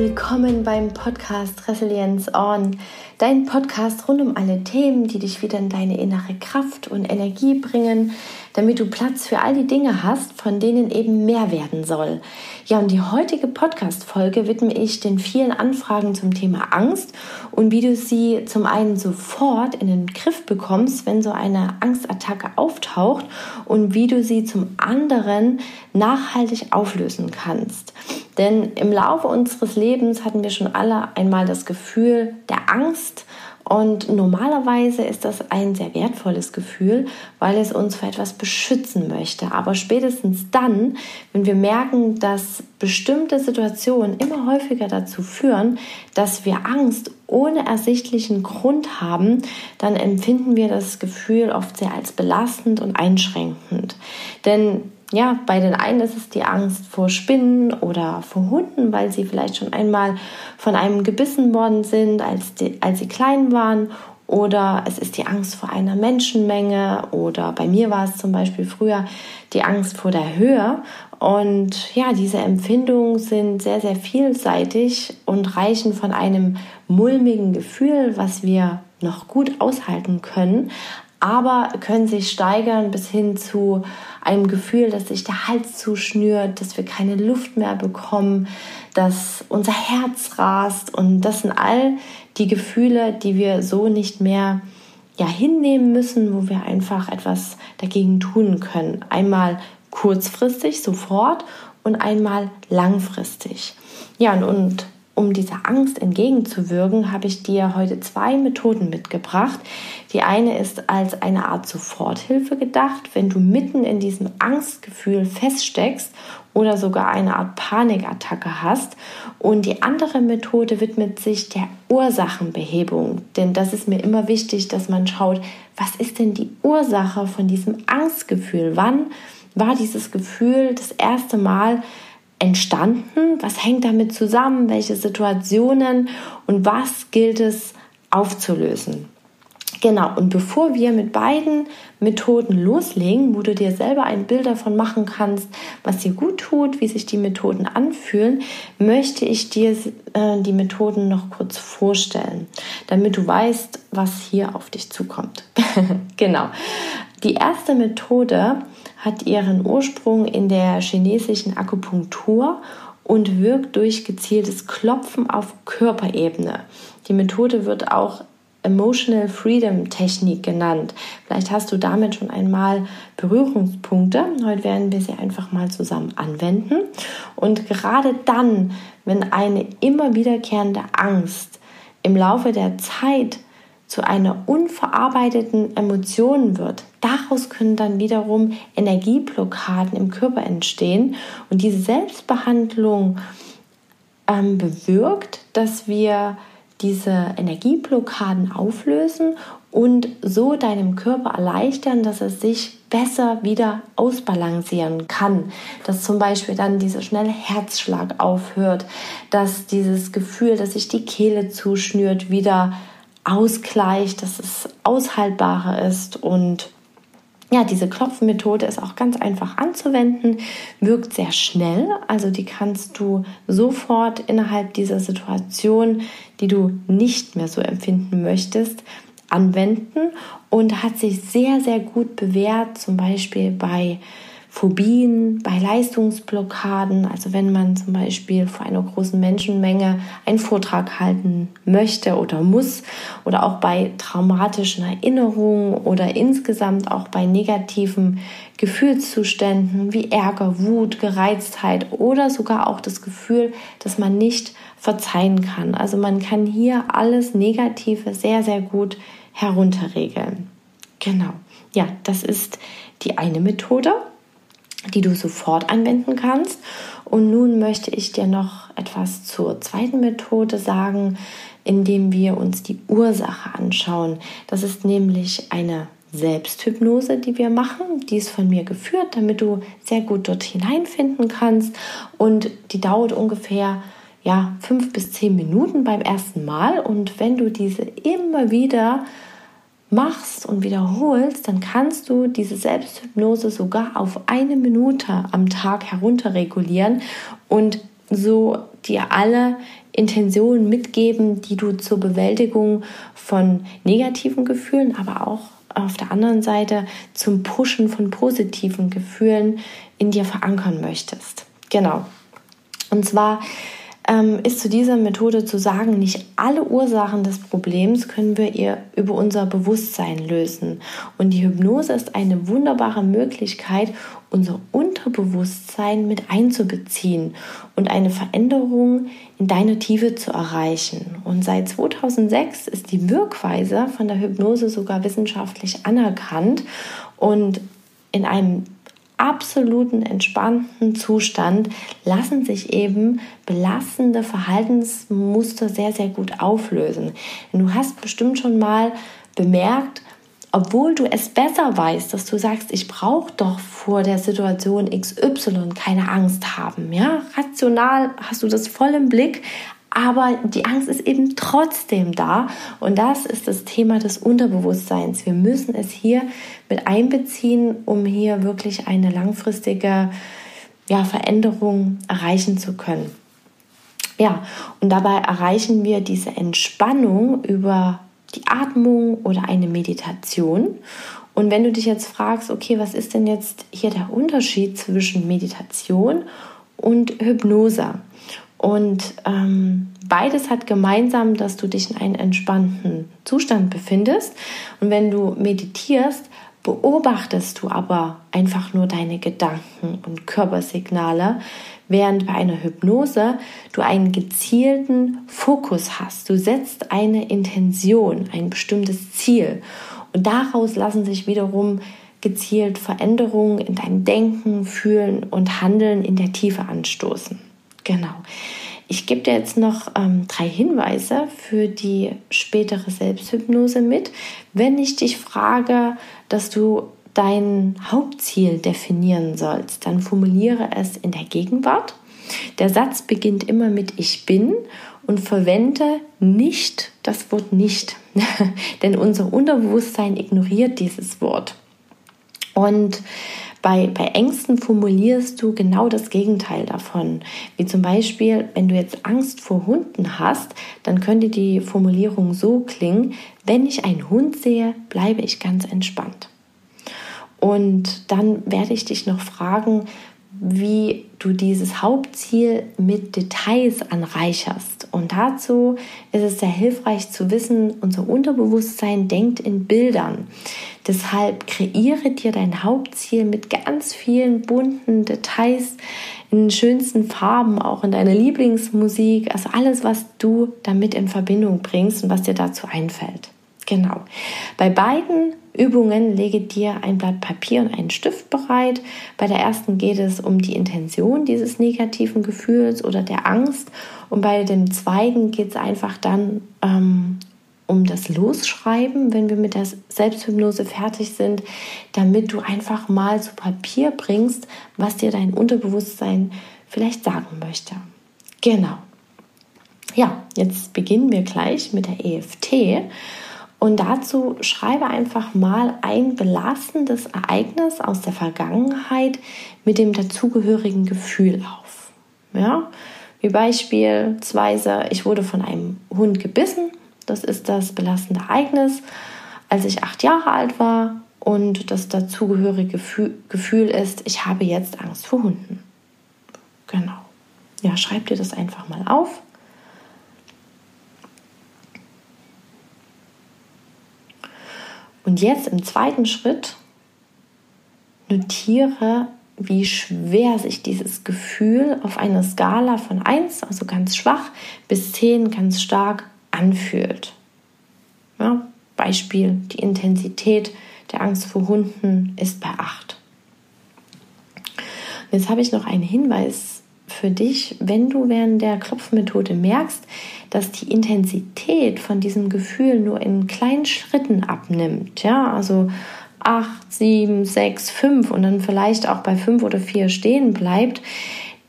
willkommen beim Podcast Resilienz On, dein Podcast rund um alle Themen, die dich wieder in deine innere Kraft und Energie bringen, damit du Platz für all die Dinge hast, von denen eben mehr werden soll. Ja, und die heutige Podcast-Folge widme ich den vielen Anfragen zum Thema Angst und wie du sie zum einen sofort in den Griff bekommst, wenn so eine Angstattacke auftaucht und wie du sie zum anderen nachhaltig auflösen kannst. Denn im Laufe unseres Lebens hatten wir schon alle einmal das Gefühl der Angst, und normalerweise ist das ein sehr wertvolles Gefühl, weil es uns vor etwas beschützen möchte. Aber spätestens dann, wenn wir merken, dass bestimmte Situationen immer häufiger dazu führen, dass wir Angst ohne ersichtlichen Grund haben, dann empfinden wir das Gefühl oft sehr als belastend und einschränkend. Denn ja, bei den einen ist es die Angst vor Spinnen oder vor Hunden, weil sie vielleicht schon einmal von einem gebissen worden sind, als, die, als sie klein waren. Oder es ist die Angst vor einer Menschenmenge. Oder bei mir war es zum Beispiel früher die Angst vor der Höhe. Und ja, diese Empfindungen sind sehr, sehr vielseitig und reichen von einem mulmigen Gefühl, was wir noch gut aushalten können, aber können sich steigern bis hin zu einem Gefühl, dass sich der Hals zuschnürt, dass wir keine Luft mehr bekommen, dass unser Herz rast und das sind all die Gefühle, die wir so nicht mehr ja hinnehmen müssen, wo wir einfach etwas dagegen tun können. Einmal kurzfristig sofort und einmal langfristig. Ja, und, und um dieser Angst entgegenzuwirken, habe ich dir heute zwei Methoden mitgebracht. Die eine ist als eine Art Soforthilfe gedacht, wenn du mitten in diesem Angstgefühl feststeckst oder sogar eine Art Panikattacke hast. Und die andere Methode widmet sich der Ursachenbehebung. Denn das ist mir immer wichtig, dass man schaut, was ist denn die Ursache von diesem Angstgefühl? Wann war dieses Gefühl das erste Mal entstanden? Was hängt damit zusammen? Welche Situationen und was gilt es aufzulösen? Genau, und bevor wir mit beiden Methoden loslegen, wo du dir selber ein Bild davon machen kannst, was dir gut tut, wie sich die Methoden anfühlen, möchte ich dir äh, die Methoden noch kurz vorstellen, damit du weißt, was hier auf dich zukommt. genau. Die erste Methode hat ihren Ursprung in der chinesischen Akupunktur und wirkt durch gezieltes Klopfen auf Körperebene. Die Methode wird auch Emotional Freedom Technik genannt. Vielleicht hast du damit schon einmal Berührungspunkte. Heute werden wir sie einfach mal zusammen anwenden. Und gerade dann, wenn eine immer wiederkehrende Angst im Laufe der Zeit zu einer unverarbeiteten Emotion wird, daraus können dann wiederum Energieblockaden im Körper entstehen. Und diese Selbstbehandlung ähm, bewirkt, dass wir diese Energieblockaden auflösen und so deinem Körper erleichtern, dass er sich besser wieder ausbalancieren kann. Dass zum Beispiel dann dieser schnelle Herzschlag aufhört, dass dieses Gefühl, dass sich die Kehle zuschnürt, wieder ausgleicht, dass es aushaltbarer ist. Und ja, diese Klopfmethode ist auch ganz einfach anzuwenden, wirkt sehr schnell, also die kannst du sofort innerhalb dieser Situation, die du nicht mehr so empfinden möchtest, anwenden und hat sich sehr, sehr gut bewährt, zum Beispiel bei Phobien, bei Leistungsblockaden, also wenn man zum Beispiel vor einer großen Menschenmenge einen Vortrag halten möchte oder muss, oder auch bei traumatischen Erinnerungen oder insgesamt auch bei negativen Gefühlszuständen wie Ärger, Wut, Gereiztheit oder sogar auch das Gefühl, dass man nicht verzeihen kann. Also man kann hier alles Negative sehr, sehr gut herunterregeln. Genau. Ja, das ist die eine Methode die du sofort anwenden kannst. Und nun möchte ich dir noch etwas zur zweiten Methode sagen, indem wir uns die Ursache anschauen. Das ist nämlich eine Selbsthypnose, die wir machen. Die ist von mir geführt, damit du sehr gut dort hineinfinden kannst. Und die dauert ungefähr ja, fünf bis zehn Minuten beim ersten Mal. Und wenn du diese immer wieder machst und wiederholst, dann kannst du diese Selbsthypnose sogar auf eine Minute am Tag herunterregulieren und so dir alle Intentionen mitgeben, die du zur Bewältigung von negativen Gefühlen, aber auch auf der anderen Seite zum Pushen von positiven Gefühlen in dir verankern möchtest. Genau. Und zwar ähm, ist zu dieser Methode zu sagen, nicht alle Ursachen des Problems können wir ihr über unser Bewusstsein lösen. Und die Hypnose ist eine wunderbare Möglichkeit, unser Unterbewusstsein mit einzubeziehen und eine Veränderung in deiner Tiefe zu erreichen. Und seit 2006 ist die Wirkweise von der Hypnose sogar wissenschaftlich anerkannt und in einem absoluten entspannten Zustand lassen sich eben belastende Verhaltensmuster sehr, sehr gut auflösen. Du hast bestimmt schon mal bemerkt, obwohl du es besser weißt, dass du sagst, ich brauche doch vor der Situation XY keine Angst haben. Ja, rational hast du das voll im Blick, aber die Angst ist eben trotzdem da und das ist das Thema des Unterbewusstseins. Wir müssen es hier mit einbeziehen, um hier wirklich eine langfristige ja, Veränderung erreichen zu können. Ja, und dabei erreichen wir diese Entspannung über die Atmung oder eine Meditation. Und wenn du dich jetzt fragst, okay, was ist denn jetzt hier der Unterschied zwischen Meditation und Hypnose? Und ähm, beides hat gemeinsam, dass du dich in einem entspannten Zustand befindest. Und wenn du meditierst, beobachtest du aber einfach nur deine Gedanken und Körpersignale, während bei einer Hypnose du einen gezielten Fokus hast. Du setzt eine Intention, ein bestimmtes Ziel. Und daraus lassen sich wiederum gezielt Veränderungen in deinem Denken, Fühlen und Handeln in der Tiefe anstoßen. Genau. Ich gebe dir jetzt noch ähm, drei Hinweise für die spätere Selbsthypnose mit. Wenn ich dich frage, dass du dein Hauptziel definieren sollst, dann formuliere es in der Gegenwart. Der Satz beginnt immer mit Ich bin und verwende nicht das Wort nicht, denn unser Unterbewusstsein ignoriert dieses Wort. Und bei, bei Ängsten formulierst du genau das Gegenteil davon. Wie zum Beispiel, wenn du jetzt Angst vor Hunden hast, dann könnte die Formulierung so klingen, wenn ich einen Hund sehe, bleibe ich ganz entspannt. Und dann werde ich dich noch fragen, wie du dieses Hauptziel mit Details anreicherst. Und dazu ist es sehr hilfreich zu wissen, unser Unterbewusstsein denkt in Bildern. Deshalb kreiere dir dein Hauptziel mit ganz vielen bunten Details, in schönsten Farben, auch in deiner Lieblingsmusik, also alles, was du damit in Verbindung bringst und was dir dazu einfällt. Genau. Bei beiden Übungen lege dir ein Blatt Papier und einen Stift bereit. Bei der ersten geht es um die Intention dieses negativen Gefühls oder der Angst. Und bei dem zweiten geht es einfach dann ähm, um das Losschreiben, wenn wir mit der Selbsthypnose fertig sind, damit du einfach mal zu Papier bringst, was dir dein Unterbewusstsein vielleicht sagen möchte. Genau. Ja, jetzt beginnen wir gleich mit der EFT. Und dazu schreibe einfach mal ein belastendes Ereignis aus der Vergangenheit mit dem dazugehörigen Gefühl auf. Ja, wie beispielsweise, ich wurde von einem Hund gebissen. Das ist das belastende Ereignis, als ich acht Jahre alt war. Und das dazugehörige Gefühl ist, ich habe jetzt Angst vor Hunden. Genau. Ja, schreib dir das einfach mal auf. Und jetzt im zweiten Schritt notiere, wie schwer sich dieses Gefühl auf einer Skala von 1, also ganz schwach, bis 10 ganz stark anfühlt. Ja, Beispiel, die Intensität der Angst vor Hunden ist bei 8. Und jetzt habe ich noch einen Hinweis für dich, wenn du während der Klopfmethode merkst, dass die Intensität von diesem Gefühl nur in kleinen Schritten abnimmt, ja, also 8, 7, 6, 5 und dann vielleicht auch bei 5 oder 4 stehen bleibt,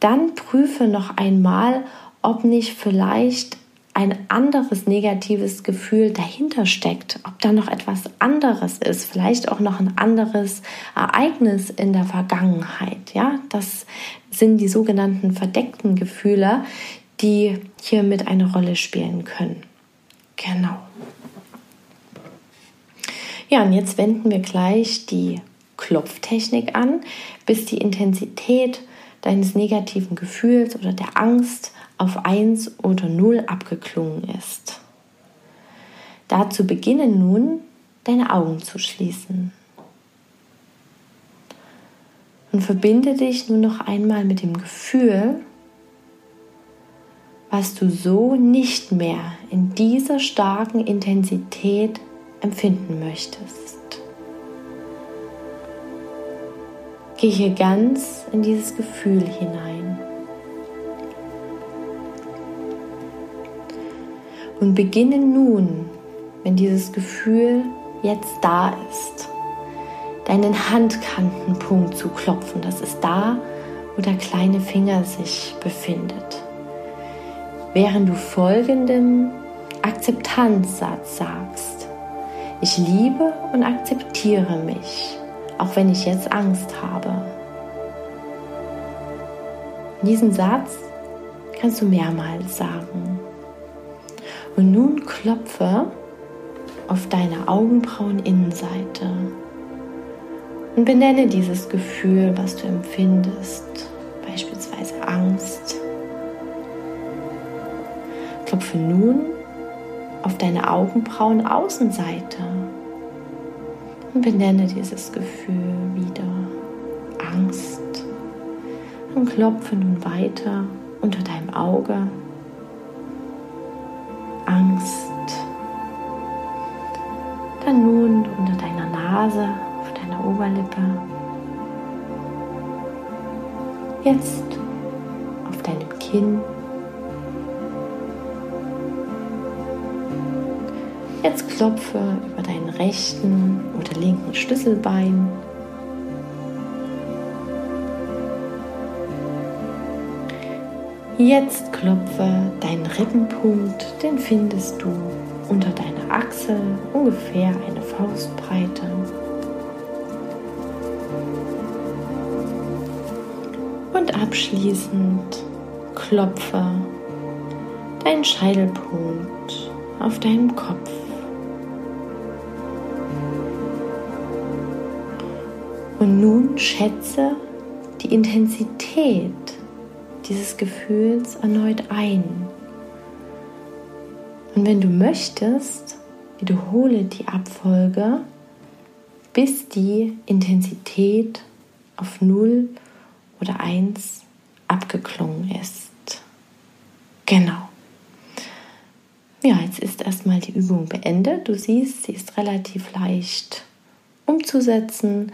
dann prüfe noch einmal, ob nicht vielleicht ein anderes negatives Gefühl dahinter steckt, ob da noch etwas anderes ist, vielleicht auch noch ein anderes Ereignis in der Vergangenheit. Ja, das sind die sogenannten verdeckten Gefühle, die hier mit eine Rolle spielen können. Genau. Ja, und jetzt wenden wir gleich die Klopftechnik an, bis die Intensität deines negativen Gefühls oder der Angst auf 1 oder 0 abgeklungen ist. Dazu beginne nun, deine Augen zu schließen. Und verbinde dich nun noch einmal mit dem Gefühl, was du so nicht mehr in dieser starken Intensität empfinden möchtest. Geh hier ganz in dieses Gefühl hinein. Und beginne nun, wenn dieses Gefühl jetzt da ist, deinen Handkantenpunkt zu klopfen. Das ist da, wo der kleine Finger sich befindet. Während du folgenden Akzeptanzsatz sagst. Ich liebe und akzeptiere mich, auch wenn ich jetzt Angst habe. Diesen Satz kannst du mehrmals sagen. Und nun klopfe auf deine Augenbraueninnenseite und benenne dieses Gefühl, was du empfindest, beispielsweise Angst. Klopfe nun auf deine Augenbrauenaußenseite und benenne dieses Gefühl wieder Angst. Und klopfe nun weiter unter deinem Auge Angst. Dann nun unter deiner Nase, Oberlippe. Jetzt auf deinem Kinn. Jetzt klopfe über deinen rechten oder linken Schlüsselbein. Jetzt klopfe deinen Rippenpunkt, den findest du unter deiner Achsel ungefähr eine Faustbreite. Und abschließend klopfe deinen Scheitelpunkt auf deinem Kopf. Und nun schätze die Intensität dieses Gefühls erneut ein. Und wenn du möchtest, wiederhole die Abfolge, bis die Intensität auf 0 oder 1 abgeklungen ist. Genau. Ja, jetzt ist erstmal die Übung beendet. Du siehst, sie ist relativ leicht umzusetzen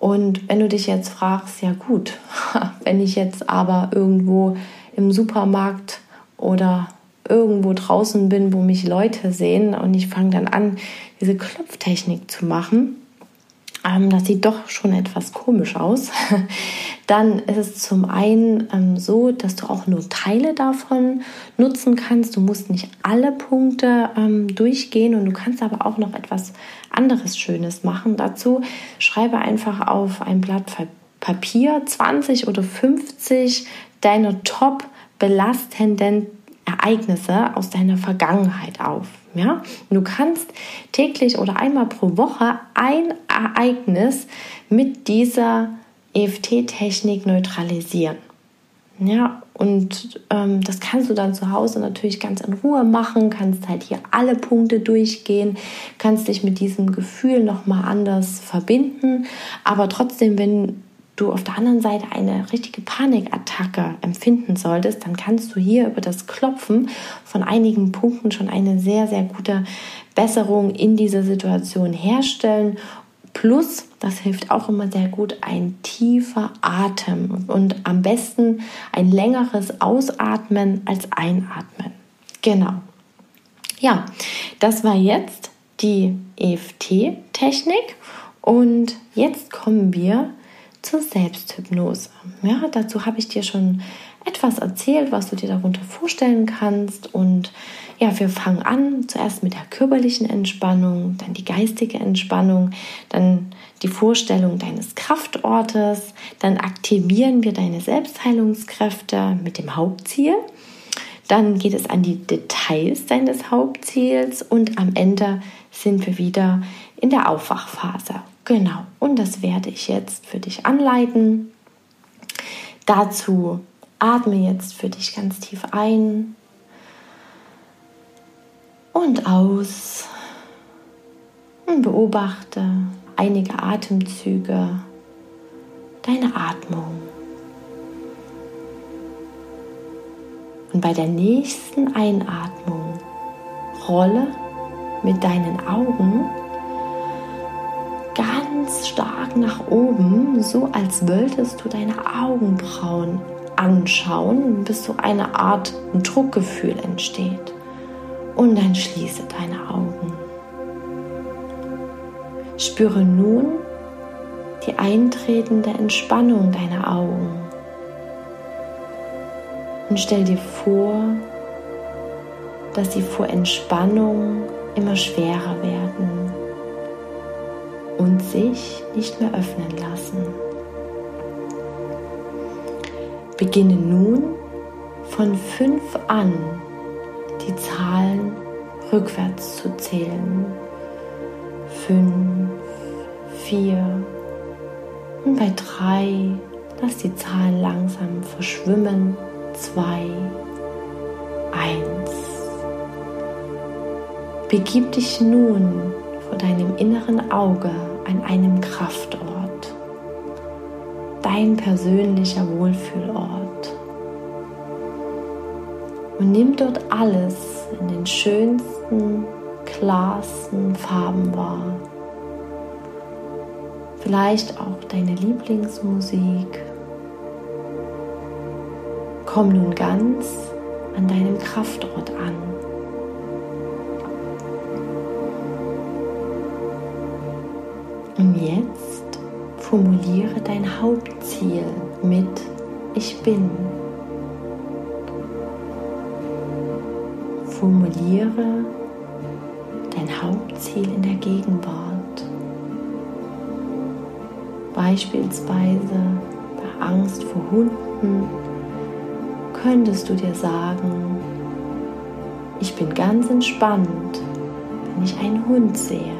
und wenn du dich jetzt fragst, ja gut, wenn ich jetzt aber irgendwo im Supermarkt oder irgendwo draußen bin, wo mich Leute sehen und ich fange dann an, diese Klopftechnik zu machen, ähm, das sieht doch schon etwas komisch aus, dann ist es zum einen ähm, so, dass du auch nur Teile davon nutzen kannst. Du musst nicht alle Punkte ähm, durchgehen und du kannst aber auch noch etwas anderes Schönes machen. Dazu schreibe einfach auf ein Blatt Papier 20 oder 50 deiner top belastenden Ereignisse aus deiner Vergangenheit auf. Ja? Du kannst täglich oder einmal pro Woche ein Ereignis mit dieser EFT-Technik neutralisieren. Ja, und ähm, das kannst du dann zu Hause natürlich ganz in Ruhe machen, kannst halt hier alle Punkte durchgehen, kannst dich mit diesem Gefühl nochmal anders verbinden. Aber trotzdem, wenn du auf der anderen Seite eine richtige Panikattacke empfinden solltest, dann kannst du hier über das Klopfen von einigen Punkten schon eine sehr, sehr gute Besserung in dieser Situation herstellen. Plus, das hilft auch immer sehr gut, ein tiefer Atem und am besten ein längeres Ausatmen als Einatmen. Genau. Ja, das war jetzt die EFT-Technik und jetzt kommen wir zur Selbsthypnose. Ja, dazu habe ich dir schon etwas erzählt, was du dir darunter vorstellen kannst. Und ja, wir fangen an zuerst mit der körperlichen Entspannung, dann die geistige Entspannung, dann die Vorstellung deines Kraftortes, dann aktivieren wir deine Selbstheilungskräfte mit dem Hauptziel. Dann geht es an die Details deines Hauptziels und am Ende sind wir wieder in der Aufwachphase. Genau, und das werde ich jetzt für dich anleiten. Dazu atme jetzt für dich ganz tief ein und aus und beobachte einige Atemzüge deine Atmung. Und bei der nächsten Einatmung rolle mit deinen Augen ganz stark nach oben, so als wolltest du deine Augenbrauen anschauen, bis so eine Art Druckgefühl entsteht. Und dann schließe deine Augen. Spüre nun die eintretende Entspannung deiner Augen. Und stell dir vor, dass sie vor Entspannung immer schwerer werden sich nicht mehr öffnen lassen. Beginne nun von fünf an die Zahlen rückwärts zu zählen. Fünf, vier und bei drei lass die Zahlen langsam verschwimmen. Zwei, eins. Begib dich nun vor deinem inneren Auge an einem Kraftort, dein persönlicher Wohlfühlort. Und nimm dort alles in den schönsten, klarsten Farben wahr. Vielleicht auch deine Lieblingsmusik. Komm nun ganz an deinem Kraftort an. Und jetzt formuliere dein Hauptziel mit Ich bin. Formuliere dein Hauptziel in der Gegenwart. Beispielsweise bei Angst vor Hunden könntest du dir sagen, ich bin ganz entspannt, wenn ich einen Hund sehe.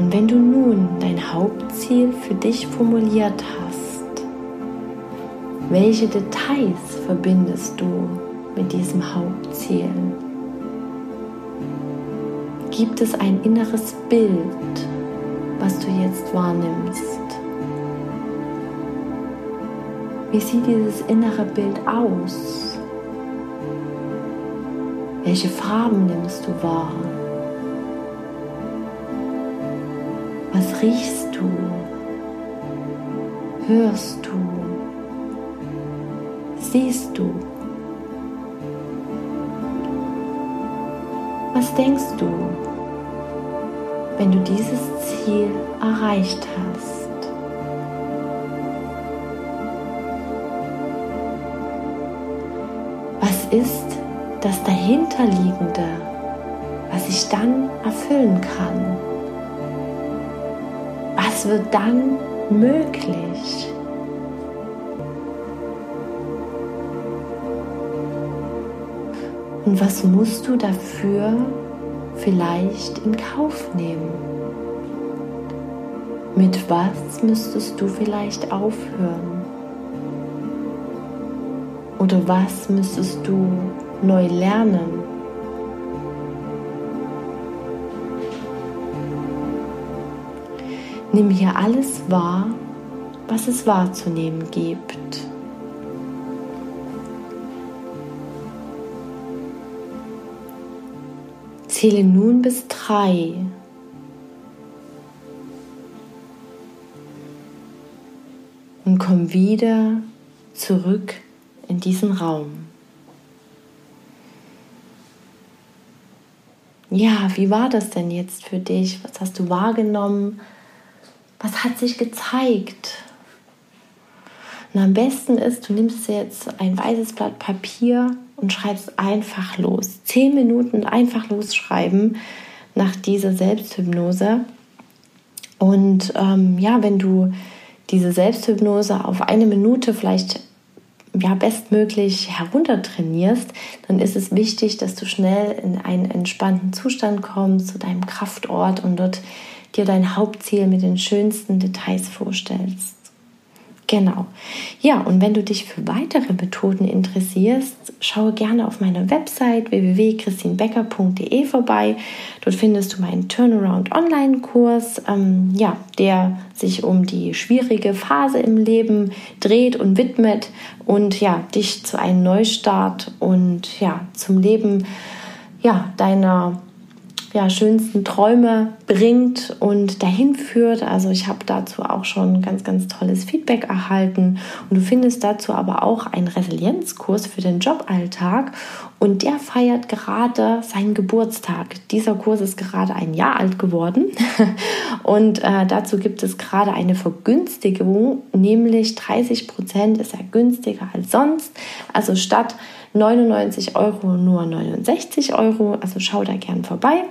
Und wenn du nun dein Hauptziel für dich formuliert hast, welche Details verbindest du mit diesem Hauptziel? Gibt es ein inneres Bild, was du jetzt wahrnimmst? Wie sieht dieses innere Bild aus? Welche Farben nimmst du wahr? Was riechst du? Hörst du? Siehst du? Was denkst du, wenn du dieses Ziel erreicht hast? Was ist das dahinterliegende, was ich dann erfüllen kann? Was wird dann möglich? Und was musst du dafür vielleicht in Kauf nehmen? Mit was müsstest du vielleicht aufhören? Oder was müsstest du neu lernen? Nimm hier alles wahr, was es wahrzunehmen gibt. Zähle nun bis drei. Und komm wieder zurück in diesen Raum. Ja, wie war das denn jetzt für dich? Was hast du wahrgenommen? Was hat sich gezeigt? Und am besten ist, du nimmst jetzt ein weißes Blatt Papier und schreibst einfach los. Zehn Minuten einfach losschreiben nach dieser Selbsthypnose. Und ähm, ja, wenn du diese Selbsthypnose auf eine Minute vielleicht ja, bestmöglich heruntertrainierst, dann ist es wichtig, dass du schnell in einen entspannten Zustand kommst, zu deinem Kraftort und dort dir dein Hauptziel mit den schönsten Details vorstellst. Genau. Ja, und wenn du dich für weitere Methoden interessierst, schaue gerne auf meiner Website www.christinbecker.de vorbei. Dort findest du meinen Turnaround Online-Kurs, ähm, ja, der sich um die schwierige Phase im Leben dreht und widmet und ja, dich zu einem Neustart und ja, zum Leben ja, deiner ja, schönsten Träume bringt und dahin führt. Also ich habe dazu auch schon ganz, ganz tolles Feedback erhalten und du findest dazu aber auch einen Resilienzkurs für den Joballtag und der feiert gerade seinen Geburtstag. Dieser Kurs ist gerade ein Jahr alt geworden und äh, dazu gibt es gerade eine Vergünstigung, nämlich 30 Prozent ist er günstiger als sonst. Also statt 99 Euro nur 69 Euro. Also schau da gern vorbei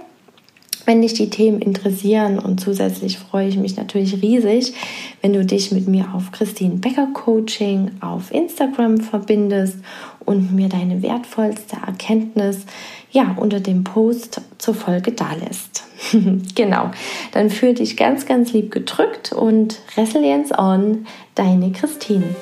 wenn dich die Themen interessieren. Und zusätzlich freue ich mich natürlich riesig, wenn du dich mit mir auf Christine Becker Coaching auf Instagram verbindest und mir deine wertvollste Erkenntnis ja unter dem Post zur Folge dalässt. genau, dann fühle dich ganz, ganz lieb gedrückt und Resilience on, deine Christine.